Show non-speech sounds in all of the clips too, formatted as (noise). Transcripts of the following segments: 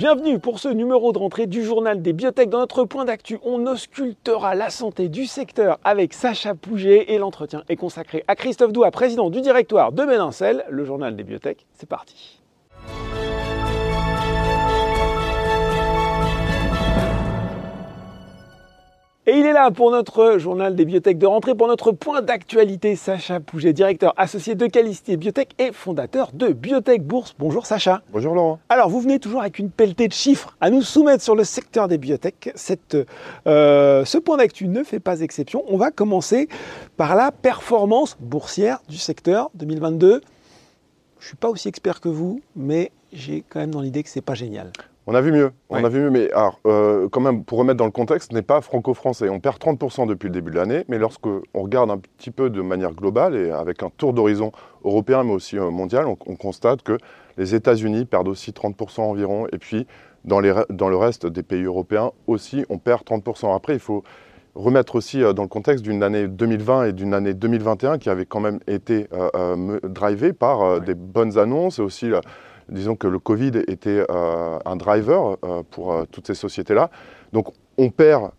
Bienvenue pour ce numéro de rentrée du journal des biotech. Dans notre point d'actu, on auscultera la santé du secteur avec Sacha Pouget et l'entretien est consacré à Christophe Doua, président du directoire de Bénincel. Le journal des biotech, c'est parti. Et il est là pour notre journal des biotech de rentrée, pour notre point d'actualité. Sacha Pouget, directeur associé de Calisti Biotech et fondateur de Biotech Bourse. Bonjour Sacha. Bonjour Laurent. Alors vous venez toujours avec une pelletée de chiffres à nous soumettre sur le secteur des biotech. Cette, euh, ce point d'actu ne fait pas exception. On va commencer par la performance boursière du secteur 2022. Je ne suis pas aussi expert que vous, mais j'ai quand même dans l'idée que c'est pas génial. On a vu mieux. On a vu mieux, mais alors, euh, quand même, pour remettre dans le contexte, ce n'est pas franco-français. On perd 30% depuis le début de l'année, mais lorsqu'on regarde un petit peu de manière globale et avec un tour d'horizon européen, mais aussi euh, mondial, on, constate que les États-Unis perdent aussi 30% environ, et puis dans, les, dans le reste des pays européens aussi, on perd 30%. Après, il faut remettre aussi euh, dans le contexte d'une année 2020 et d'une année 2021 qui avait quand même été euh, drivée par des bonnes annonces et aussi disons que le Covid était euh, un driver euh, pour euh, toutes ces sociétés-là. Donc on perd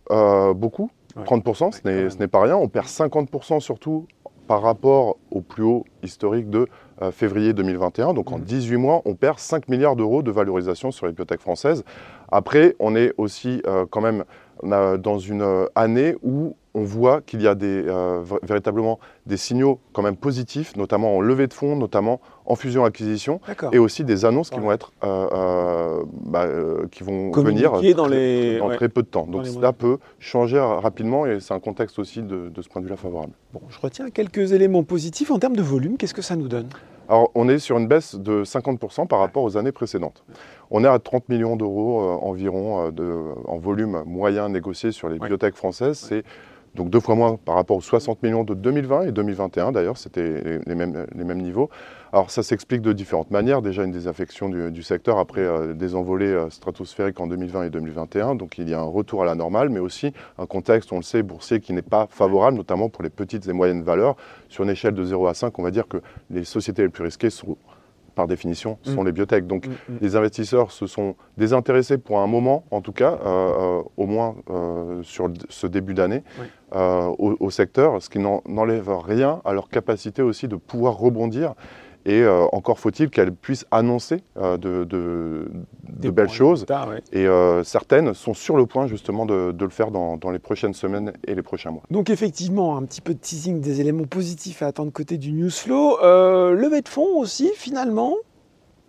beaucoup, 30%, ce n'est pas rien. On perd 50% surtout par rapport au plus haut historique de février 2021. Donc en 18 mmh. mois, on perd 5 milliards d'euros de valorisation sur les bibliothèques françaises. Après, on est aussi quand même dans une année où on voit qu'il y a des, euh, véritablement des signaux quand même positifs, notamment en levée de fonds, notamment en fusion-acquisition, et aussi des annonces qui vont être, euh, euh, bah, qui vont venir dans, les... très peu de temps. Donc cela peut changer rapidement, et c'est un contexte aussi de, de ce point de vue-là favorable. Bon, je retiens quelques éléments positifs en termes de volume. Qu'est-ce que ça nous donne? Alors, on est sur une baisse de 50% par rapport aux années précédentes. On est à 30 millions d'euros environ de, en volume moyen négocié sur les bibliothèques françaises. C'est donc deux fois moins par rapport aux 60 millions de 2020 et 2021 d'ailleurs, c'était les mêmes, niveaux. Alors ça s'explique de différentes manières. Déjà une désaffection du, secteur après euh, des envolées euh, stratosphériques en 2020 et 2021, donc il y a un retour à la normale, mais aussi un contexte, on le sait, boursier qui n'est pas favorable, notamment pour les petites et moyennes valeurs. Sur une échelle de 0 à 5, on va dire que les sociétés les plus risquées sont par définition, sont mm. les biotech. Donc mm, mm. les investisseurs se sont désintéressés pour un moment, en tout cas, euh, euh, au moins euh, sur ce début d'année, au, secteur, ce qui n'enlève rien à leur capacité aussi de pouvoir rebondir et euh, encore faut-il qu'elle puisse annoncer euh, de, belles choses. Et euh, certaines sont sur le point justement de, le faire dans, les prochaines semaines et les prochains mois. Donc effectivement, un petit peu de teasing des éléments positifs à attendre côté du news flow. levée de fonds aussi, finalement,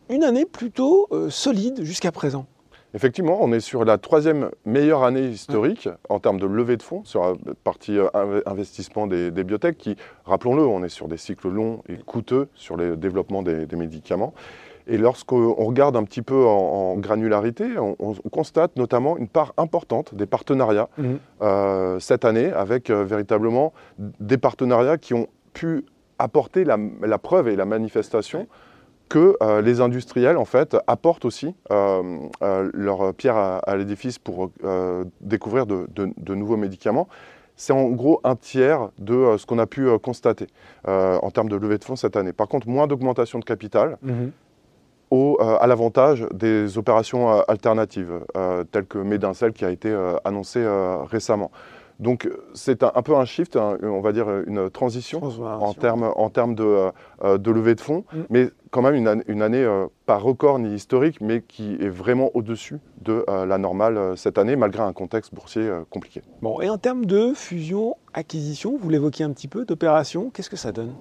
une année plutôt solide jusqu'à présent. Effectivement, on est sur la troisième meilleure année historique en termes de levée de fonds sur la partie euh, investissement des, biotech qui, rappelons-le, on est sur des cycles longs et coûteux sur le développement des, médicaments. Et lorsqu'on regarde un petit peu en, granularité, on, constate notamment une part importante des partenariats mmh. euh, cette année avec euh, véritablement des partenariats qui ont pu apporter la, preuve et la manifestation que euh, les industriels en fait apportent aussi euh, euh, leur pierre à, l'édifice pour découvrir de, nouveaux médicaments. C'est en gros un tiers de ce qu'on a pu constater en termes de levée de fonds cette année. Par contre, moins d'augmentation de capital. Mhm. Au, à l'avantage des opérations alternatives, telles que Médincel qui a été annoncé récemment. Donc c'est un, peu un shift, on va dire une transition en termes en termes de, euh, de levée de fonds, mm. mais quand même une, année euh, pas record ni historique, mais qui est vraiment au-dessus de euh, la normale cette année, malgré un contexte boursier compliqué. Bon, et en termes de fusion-acquisition, vous l'évoquiez un petit peu, d'opération, qu'est-ce que ça donne?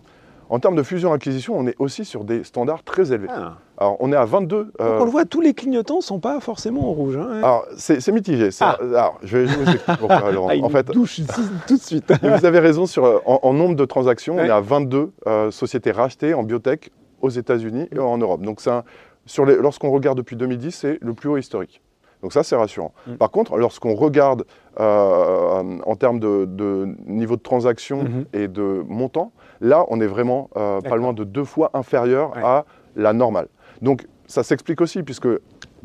En termes de fusion-acquisition, on est aussi sur des standards très élevés. Ah. Alors, on est à 22. Euh, on le voit, tous les clignotants ne sont pas forcément en rouge. Hein. Alors, c'est mitigé. Ah. Alors, je vais, vous expliquer pourquoi, (laughs) Laurent. Ah, en fait, touche tout de suite. (laughs) vous avez raison, sur, euh, en, nombre de transactions, on est à 22 euh, sociétés rachetées en biotech aux États-Unis et en Europe. Donc, lorsqu'on regarde depuis 2010, c'est le plus haut historique. Donc ça, c'est rassurant. Mm. Par contre, lorsqu'on regarde en termes de, niveau de transaction mm-hmm. et de montant, Là, on est vraiment euh, pas loin de deux fois inférieur à la normale. Donc, ça s'explique aussi, puisque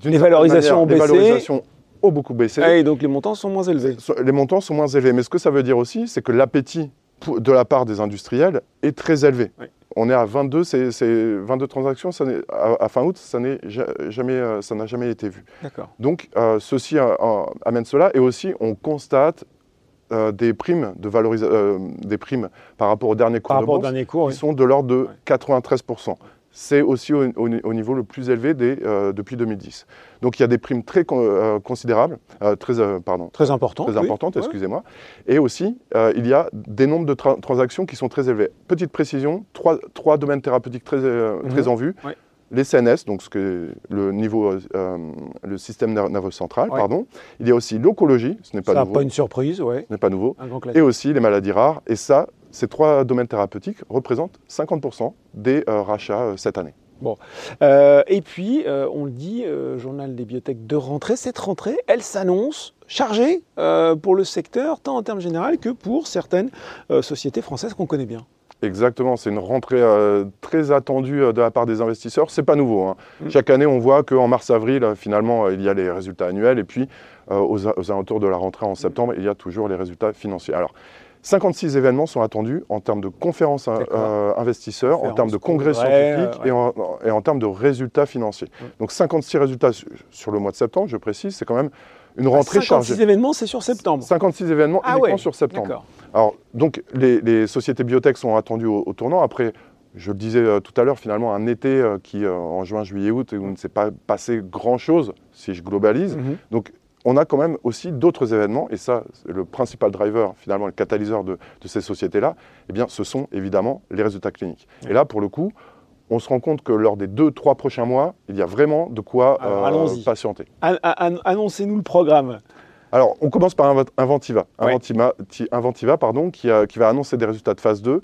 les valorisations ont baissé. Les valorisations ont beaucoup baissé. et donc, les montants sont moins élevés. Les montants sont moins élevés. Mais ce que ça veut dire aussi, c'est que l'appétit de la part des industriels est très élevé. On est à 22, c'est, c'est 22 transactions ça à, à fin août, ça jamais, euh, ça n'a jamais été vu. Donc, euh, ceci euh, amène cela. Et aussi, on constate euh, des primes de valorisation, des primes par rapport au dernier cours Par de rapport au bourse, dernier cours, qui oui. sont de l'ordre de Ouais. 93%. C'est aussi au, au- au niveau le plus élevé des, euh, depuis 2010. Donc, il y a des primes très con- euh, considérables, euh, très, euh, pardon, très important. très oui. importantes, Ouais. excusez-moi. Et aussi, euh, il y a des nombres de tra- transactions qui sont très élevés. Petite précision, trois, trois domaines thérapeutiques très, euh, Mhm. très en vue. Ouais. Les CNS, donc ce que le niveau, euh, euh, le système ner- nerveux central, Ouais. pardon. Il y a aussi l'oncologie, ce n'est pas Ça, nouveau. pas une surprise, ouais. Ce n'est pas nouveau. Un grand Et aussi les maladies rares. Et ça, ces trois domaines thérapeutiques représentent 50% des euh, rachats euh, cette année. Euh, et puis, on le dit, journal des biotech de rentrée, cette rentrée, elle s'annonce chargée pour le secteur, tant en termes généraux que pour certaines sociétés françaises qu'on connaît bien. Exactement, c'est une rentrée euh, très attendue euh, de la part des investisseurs. C'est pas nouveau. hein. Mm. Chaque année, on voit qu'en mars-avril, euh, finalement, il y a les résultats annuels, et puis aux, alentours de la rentrée en septembre, il y a toujours les résultats financiers. Alors, 56 événements sont attendus en termes de conférences hein, investisseurs, en termes de congrès congrès, scientifiques et, en, et en termes de résultats financiers. Mm. Donc 56 résultats su- sur le mois de septembre, je précise, c'est quand même une rentrée 56 chargée. événements, c'est sur septembre. 56 événements Ah uniquement ouais, sur septembre. Alors, donc, les, les sociétés biotech sont attendues au, au tournant. Après, je le disais euh, tout à l'heure, finalement, un été euh, qui, euh, en juin, juillet, août, où il ne s'est pas passé grand-chose, si je globalise. Mhm. Donc, on a quand même aussi d'autres événements, et ça, le principal driver, finalement, le catalyseur de, de ces sociétés-là, eh bien, ce sont évidemment les résultats cliniques. Et là, pour le coup, on se rend compte que lors des deux, trois prochains mois, il y a vraiment de quoi Alors, patienter. An- an- Annoncez-nous le programme. Alors, on commence par Inv- Inventiva. Inventiva, ti- Inventiva, pardon, qui, a- qui va annoncer des résultats de phase 2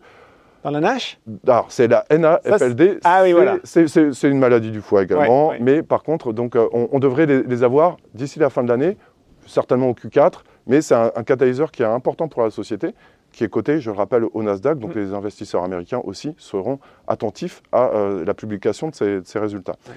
Dans la NASH Alors, c'est la NAFLD. Ah oui, c'est- voilà. C'est une maladie du foie également. Ouais, ouais. Mais par contre, donc, euh, on, on devrait les, les avoir d'ici la fin de l'année, certainement au Q4. Mais c'est un, un catalyseur qui est important pour la société, qui est coté, je le rappelle, au Nasdaq. Donc, Mm. les investisseurs américains aussi seront attentifs à euh, la publication de ces, de ces résultats. Ouais.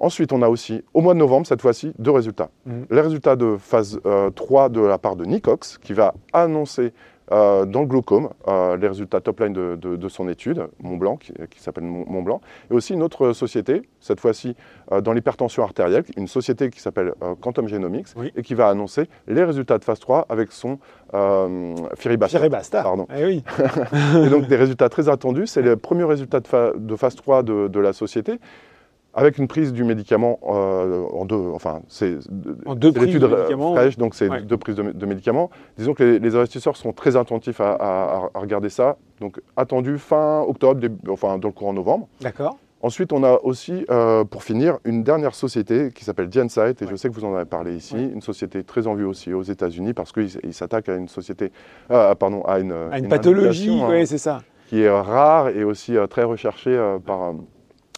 Ensuite, on a aussi, au mois de novembre, cette fois-ci, deux résultats. Mhm. Les résultats de phase euh, 3 de la part de Nicox, qui va annoncer euh, dans le glaucome euh, les résultats top-line de, de- de son étude, Montblanc, qui, qui s'appelle Mont- Montblanc, et aussi une autre société, cette fois-ci euh, dans l'hypertension artérielle, une société qui s'appelle euh, Quantum Genomics, Oui. et qui va annoncer les résultats de phase 3 avec son euh, Firibasta. Pardon. Eh oui. (laughs) Et donc des résultats très attendus. C'est les premiers résultats de, fa- de phase 3 de, de la société, avec une prise du médicament euh, en deux. Enfin, c'est l'étude de médicaments. fraîche, donc c'est Ouais. deux prises de, de médicaments. Disons que les, les investisseurs sont très attentifs à, à- à regarder ça. Donc attendu fin octobre, début- enfin dans le courant novembre. D'accord. Ensuite, on a aussi, euh, pour finir, une dernière société qui s'appelle Gensight, et je sais que vous en avez parlé ici, Ouais. une société très en vue aussi aux États-Unis, parce qu'il s- il s'attaque à une société, euh, pardon, à une, À une, pathologie, oui, hein, c'est ça. qui est rare et aussi très recherchée par.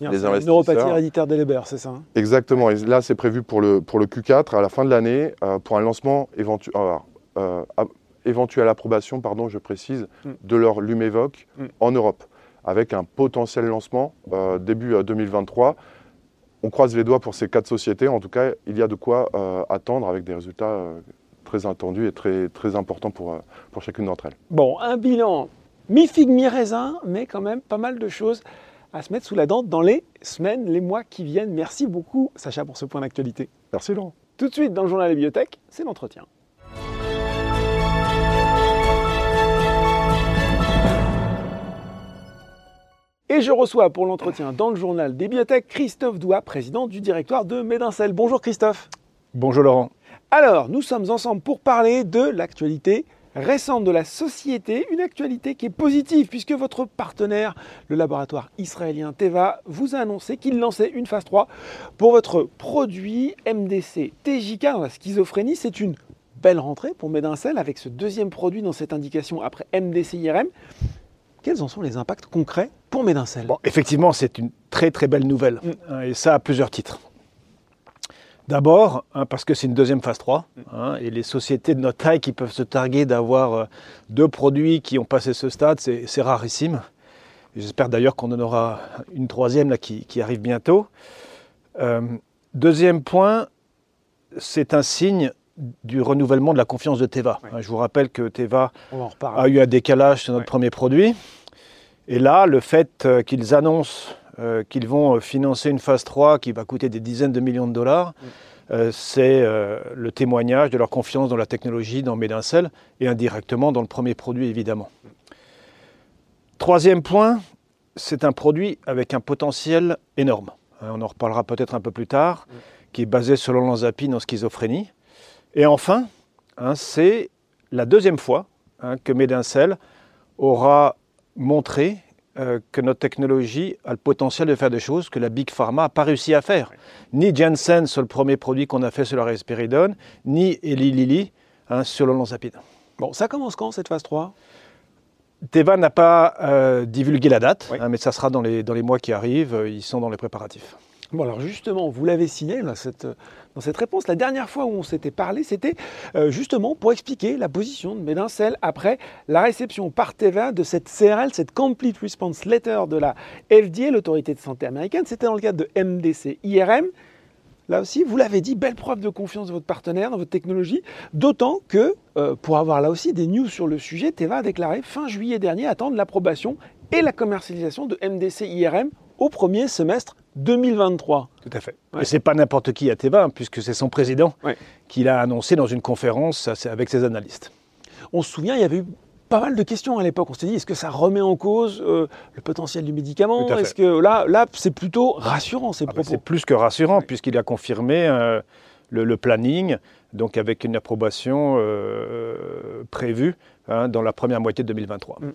Euh, C'est Les une investisseurs. neuropathie héréditaire des Leber, c'est ça hein? Exactement. Et là, c'est prévu pour le, pour le Q4 à la fin de l'année, euh, pour un lancement alors, euh, à- éventuelle approbation, pardon, je précise, Mm. de leur Lumevoc Mm. en Europe, avec un potentiel lancement euh, début euh, 2023. On croise les doigts pour ces quatre sociétés. En tout cas, il y a de quoi euh, attendre avec des résultats euh, très attendus et très, très importants pour, euh, pour chacune d'entre elles. Bon, un bilan mi-figue, mi-raisin, mais quand même pas mal de choses à se mettre sous la dent dans les semaines, les mois qui viennent. Merci beaucoup, Sacha, pour ce point d'actualité. Merci Laurent. Tout de suite, dans le journal des bibliothèques, c'est l'entretien. Et je reçois pour l'entretien dans le journal des bibliothèques Christophe Doua, président du directoire de Médincel. Bonjour Christophe. Bonjour Laurent. Alors, nous sommes ensemble pour parler de l'actualité récente de la société, une actualité qui est positive puisque votre partenaire, le laboratoire israélien Teva, vous a annoncé qu'il lançait une phase 3 pour votre produit MDC TJK dans la schizophrénie. C'est une belle rentrée pour Médincel avec ce deuxième produit dans cette indication après MDC IRM. Quels en sont les impacts concrets pour Médincel Bon, effectivement, c'est une très très belle nouvelle, Mm. et ça à plusieurs titres. D'abord, hein, parce que c'est une deuxième phase 3, hein, et les sociétés de notre taille qui peuvent se targuer d'avoir euh, deux produits qui ont passé ce stade, c'est rarissime. J'espère d'ailleurs qu'on en aura une troisième là, qui, qui arrive bientôt. Euh, deuxième point, c'est un signe du renouvellement de la confiance de Teva. Hein, Je vous rappelle que Teva a eu un décalage sur notre premier produit. Et là, le fait euh, qu'ils annoncent euh, qu'ils vont euh, financer une phase 3 qui va coûter des dizaines de millions de dollars, c'est le témoignage de leur confiance dans la technologie, dans Médincel, et indirectement dans le premier produit, évidemment. Troisième point, c'est un produit avec un potentiel énorme. On en reparlera peut-être un peu plus tard, qui est basé sur l'olanzapine en schizophrénie. Et enfin, hein, c'est la deuxième fois hein, que Médincel aura montré euh, que notre technologie a le potentiel de faire des choses que la Big Pharma n'a pas réussi à faire. Ni Janssen sur le premier produit qu'on a fait sur la risperidone, ni Eli Lilly hein, sur l'olanzapine. Bon, ça commence quand cette phase 3 Teva n'a pas euh, divulgué la date, hein, mais ça sera dans les, dans les mois qui arrivent. Ils sont dans les préparatifs. Bon, alors justement, vous l'avez signé dans cette, dans cette réponse. La dernière fois où on s'était parlé, c'était euh, justement pour expliquer la position de Médincel après la réception par Teva de cette CRL, cette Complete Response Letter de la FDA, l'autorité de santé américaine. C'était dans le cadre de MDC IRM. Là aussi, vous l'avez dit, belle preuve de confiance de votre partenaire, dans votre technologie, d'autant que, euh, pour avoir là aussi des news sur le sujet, Teva a déclaré fin juillet dernier attendre l'approbation et la commercialisation de MDC IRM au premier semestre 2023. Tout à fait. Et c'est pas n'importe qui à Teva, hein, puisque c'est son président qui l'a annoncé dans une conférence avec ses analystes. On se souvient, il y avait eu pas mal de questions à l'époque. On s'est dit, est-ce que ça remet en cause euh, le potentiel du médicament Est-ce que là, là c'est plutôt rassurant ces ah bah, C'est plus que rassurant, puisqu'il a confirmé euh, le, planning, donc avec une approbation euh, prévue hein, dans la première moitié de 2023. Mm.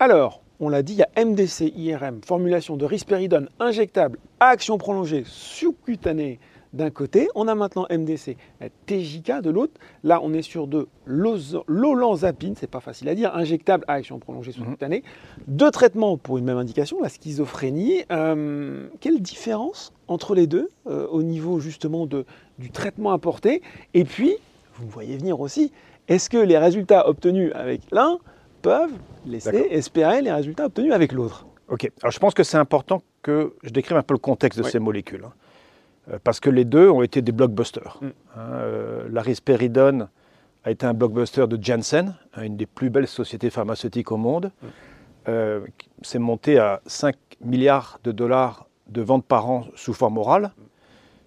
Alors, on l'a dit, il y a MDC IRM, formulation de risperidone injectable à action prolongée sous-cutanée d'un côté. On a maintenant MDC TJK de l'autre. Là, on est sur de l'olanzapine, c'est pas facile à dire, injectable à action prolongée sous-cutanée. Deux traitements pour une même indication, la schizophrénie. Euh, quelle différence entre les deux euh, au niveau justement de, du traitement apporté? Et puis, vous me voyez venir aussi, est-ce que les résultats obtenus avec l'un peuvent laisser espérer les résultats obtenus avec l'autre. Ok, alors je pense que c'est important que je décrive un peu le contexte de ces molécules, hein. euh, parce que les deux ont été des blockbusters. Mm. Hein, euh, la risperidone a été un blockbuster de Janssen, hein, une des plus belles sociétés pharmaceutiques au monde. Mm. Euh, c'est monté à 5 milliards de dollars de ventes par an sous forme orale. Mm.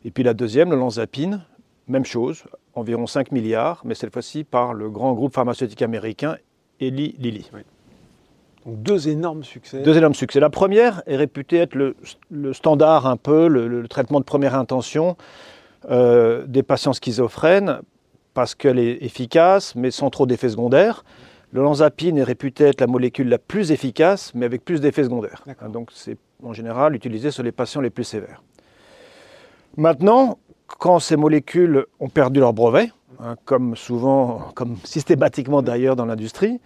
Et puis la deuxième, le Lanzapine, même chose, environ 5 milliards, mais cette fois-ci par le grand groupe pharmaceutique américain Eli Lilly. Donc deux énormes succès. Deux énormes succès. La première est réputée être le, standard un peu, le, traitement de première intention euh, des patients schizophrènes parce qu'elle est efficace mais sans trop d'effets secondaires. Le lanzapine est réputé être la molécule la plus efficace mais avec plus d'effets secondaires. Donc c'est en général utilisé sur les patients les plus sévères. Maintenant, quand ces molécules ont perdu leur brevet, hein, comme souvent, comme (laughs) systématiquement d'ailleurs dans l'industrie,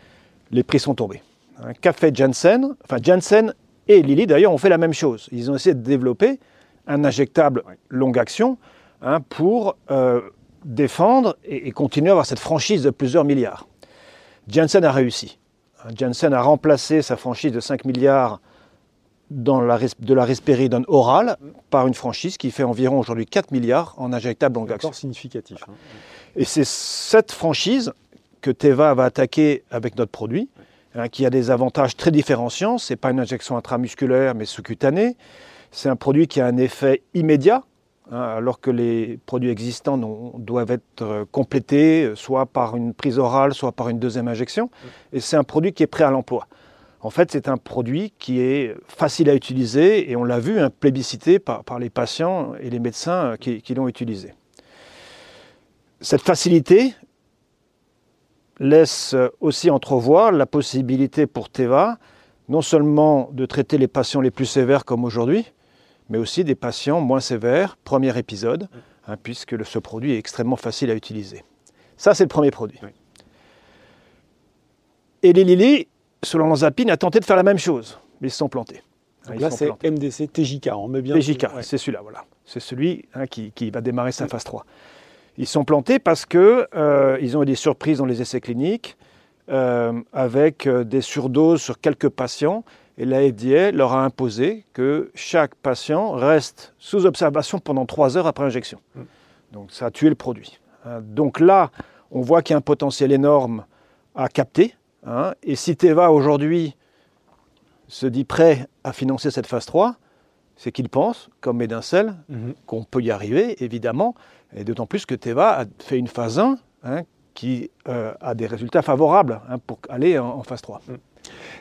les prix sont tombés. Qu'a fait Janssen Enfin, Janssen et Lilly d'ailleurs ont fait la même chose. Ils ont essayé de développer un injectable longue action hein, pour euh, défendre et, continuer à avoir cette franchise de plusieurs milliards. Janssen a réussi. Hein, Janssen a remplacé sa franchise de 5 milliards dans la, de la risperidone orale par une franchise qui fait environ aujourd'hui 4 milliards en injectable longue action. significatif. Hein. Et c'est cette franchise que Teva va attaquer avec notre produit, hein, qui a des avantages très différenciants. Ce n'est pas une injection intramusculaire, mais sous-cutanée. C'est un produit qui a un effet immédiat, hein, alors que les produits existants doivent être euh, complétés, soit par une prise orale, soit par une deuxième injection. Et c'est un produit qui est prêt à l'emploi. En fait, c'est un produit qui est facile à utiliser et on l'a vu, hein, plébiscité par, les patients et les médecins euh, qui, l'ont utilisé. Cette facilité laisse aussi entrevoir la possibilité pour Teva non seulement de traiter les patients les plus sévères comme aujourd'hui, mais aussi des patients moins sévères, premier épisode, hein, puisque ce produit est extrêmement facile à utiliser. Ça, c'est le premier produit. Et les Lilly selon l'Anzapine, a tenté de faire la même chose, mais ils se sont plantés. là, c'est MDC TJK, on met bien. TJK, c'est celui-là, voilà. C'est celui hein, qui, va démarrer sa phase 3. Ils sont plantés parce qu'ils euh, ont eu des surprises dans les essais cliniques, euh, avec euh, des surdoses sur quelques patients, et la FDA leur a imposé que chaque patient reste sous observation pendant 3 heures après injection. Mm. Donc ça a tué le produit. donc là, on voit qu'il y a un potentiel énorme à capter, Hein. et si Teva aujourd'hui se dit prêt à financer cette phase 3, c'est qu'il pense, comme Médincel, Mhm. qu'on peut y arriver, évidemment, et d'autant plus que Teva a fait une phase 1 hein, qui euh, a des résultats favorables hein, pour aller en, en phase 3.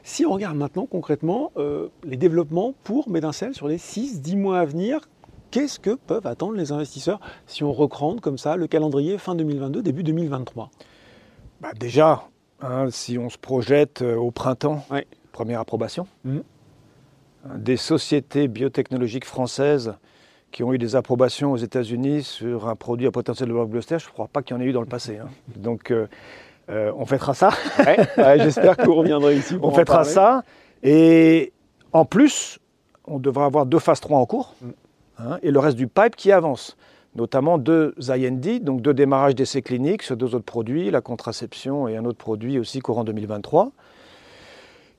Si on regarde maintenant concrètement euh, les développements pour Médincel sur les 6-10 mois à venir, qu'est-ce que peuvent attendre les investisseurs si on recrante comme ça le calendrier fin 2022, début 2023 Bah, déjà, hein, si on se projette euh, au printemps, première approbation, Mhm. Hein, des sociétés biotechnologiques françaises qui ont eu des approbations aux États-Unis sur un produit à potentiel de blockbuster, je ne crois pas qu'il y en ait eu dans le passé. hein. (laughs) Donc, euh, euh, on fêtera ça. Ouais, ouais, J'espère que vous reviendrez ici. pour (laughs) On fêtera ça. Et en plus, on devra avoir deux phases 3 en cours Mm. hein, et le reste du pipe qui avance. Notamment deux IND, donc deux démarrages d'essais cliniques sur deux autres produits, la contraception et un autre produit aussi courant 2023.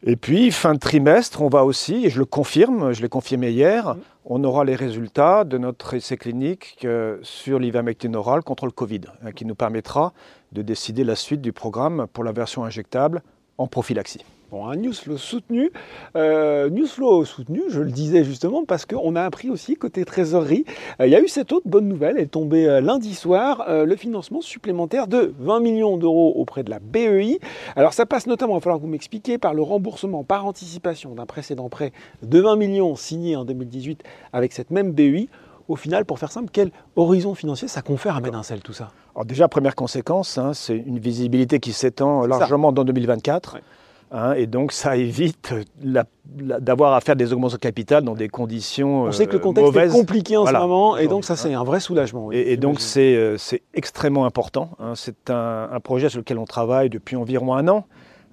Et puis, fin de trimestre, on va aussi, et je le confirme, je l'ai confirmé hier, Mm. on aura les résultats de notre essai clinique euh, sur l'ivermectine orale contre le Covid, hein, qui nous permettra de décider la suite du programme pour la version injectable en prophylaxie. Bon, un newsflow soutenu. Euh, newsflow soutenu, je le disais justement, parce qu'on a appris aussi côté trésorerie, euh, il y a eu cette autre bonne nouvelle, elle est tombée euh, lundi soir, le financement supplémentaire de 20 millions d'euros auprès de la BEI. Alors ça passe notamment, il va falloir que vous m'expliquiez, par le remboursement par anticipation d'un précédent prêt de 20 millions signé en 2018 avec cette même BEI. Au final, pour faire simple, quel horizon financier ça confère à Médincel tout ça? Alors déjà, première conséquence, hein, c'est une visibilité qui s'étend largement dans 2024. Ouais. Hein, et donc, ça évite d'avoir à faire des augmentations de capital dans des conditions On sait que le euh, contexte mauvaises. est compliqué en Voilà. ce moment, et donc ça c'est un vrai soulagement. oui, Et, et donc, euh, c'est extrêmement important. hein. C'est un, un projet sur lequel on travaille depuis environ un an.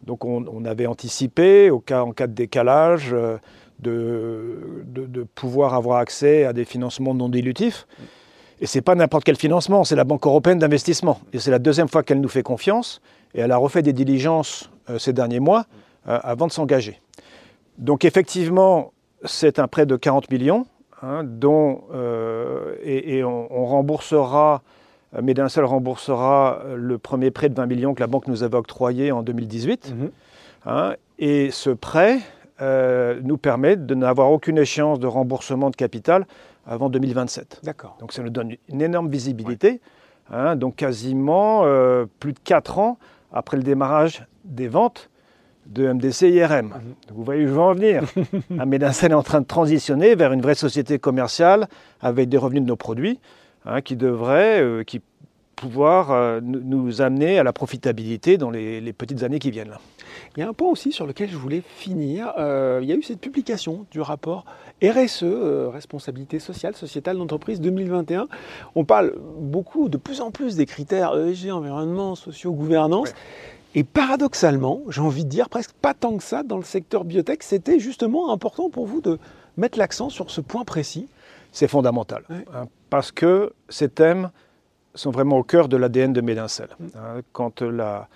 Donc, on, on avait anticipé, au cas, en cas de décalage, euh, de, de- de pouvoir avoir accès à des financements non dilutifs. Et ce n'est pas n'importe quel financement, c'est la Banque européenne d'investissement. Et c'est la deuxième fois qu'elle nous fait confiance. Et elle a refait des diligences euh, ces derniers mois euh, avant de s'engager. Donc, effectivement, c'est un prêt de 40 millions hein, dont, euh, et, et on, on remboursera, euh, Médincel remboursera euh, le premier prêt de 20 millions que la banque nous avait octroyé en 2018. Mhm. hein, et ce prêt euh, nous permet de n'avoir aucune échéance de remboursement de capital avant 2027. D'accord. Donc ça nous donne une énorme visibilité, hein, donc quasiment euh, plus de 4 ans après le démarrage des ventes de MDC IRM. Donc vous voyez où je veux en venir. (laughs) Un Médincel est en train de transitionner vers une vraie société commerciale avec des revenus de nos produits hein, qui devraient euh, qui pouvoir euh, nous- nous amener à la profitabilité dans les, les petites années qui viennent. Là. Il y a un point aussi sur lequel je voulais finir. Euh, il y a eu cette publication du rapport RSE, euh, responsabilité sociale, sociétale d'entreprise 2021. On parle beaucoup, de plus en plus des critères ESG, environnement, sociaux, gouvernance. Ouais. Et paradoxalement, j'ai envie de dire presque pas tant que ça dans le secteur biotech, c'était justement important pour vous de mettre l'accent sur ce point précis. C'est fondamental, Ouais. hein, parce que ces thèmes sont vraiment au cœur de l'ADN de Médincel. hein. Quand la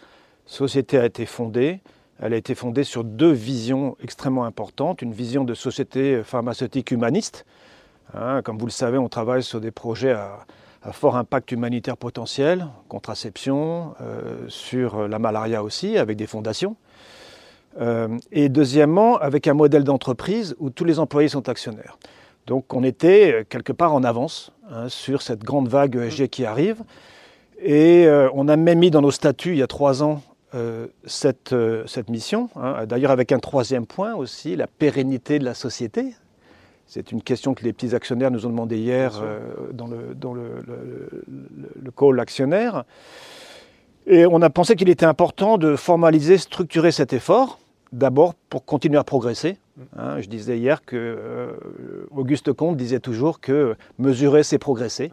société a été fondée, elle a été fondée sur deux visions extrêmement importantes. Une vision de société pharmaceutique humaniste. hein. Comme vous le savez, on travaille sur des projets à, à fort impact humanitaire potentiel, contraception, euh, sur la malaria aussi, avec des fondations. Euh, et deuxièmement, avec un modèle d'entreprise où tous les employés sont actionnaires. Donc on était euh, quelque part en avance hein, sur cette grande vague ESG qui arrive. Et euh, on a même mis dans nos statuts il y a trois ans euh, cette, euh, cette mission, hein, d'ailleurs avec un troisième point aussi, la pérennité de la société. C'est une question que les petits actionnaires nous ont demandé hier dans, le, dans le, le- le- le call actionnaire. Et on a pensé qu'il était important de formaliser, structurer cet effort, d'abord pour continuer à progresser. Hein, je disais hier que euh, Auguste Comte disait toujours que mesurer, c'est progresser.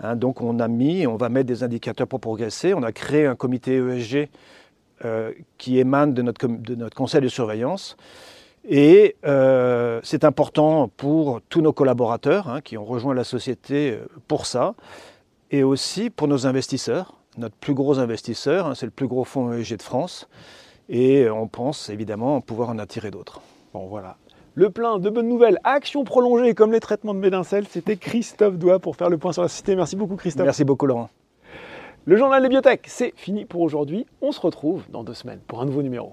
Hein, donc on a mis, on va mettre des indicateurs pour progresser. On a créé un comité ESG euh, qui émane de notre, com- de notre conseil de surveillance. Et euh, c'est important pour tous nos collaborateurs hein, qui ont rejoint la société pour ça, et aussi pour nos investisseurs. Notre plus gros investisseur, c'est le plus gros fonds ESG de France, et on pense évidemment pouvoir en attirer d'autres. Bon voilà. Le plein de bonnes nouvelles, actions prolongées comme les traitements de Médincel, c'était Christophe Doigt pour faire le point sur la société. Merci beaucoup Christophe. Merci beaucoup Laurent. Le journal des biotech, c'est fini pour aujourd'hui. On se retrouve dans deux semaines pour un nouveau numéro.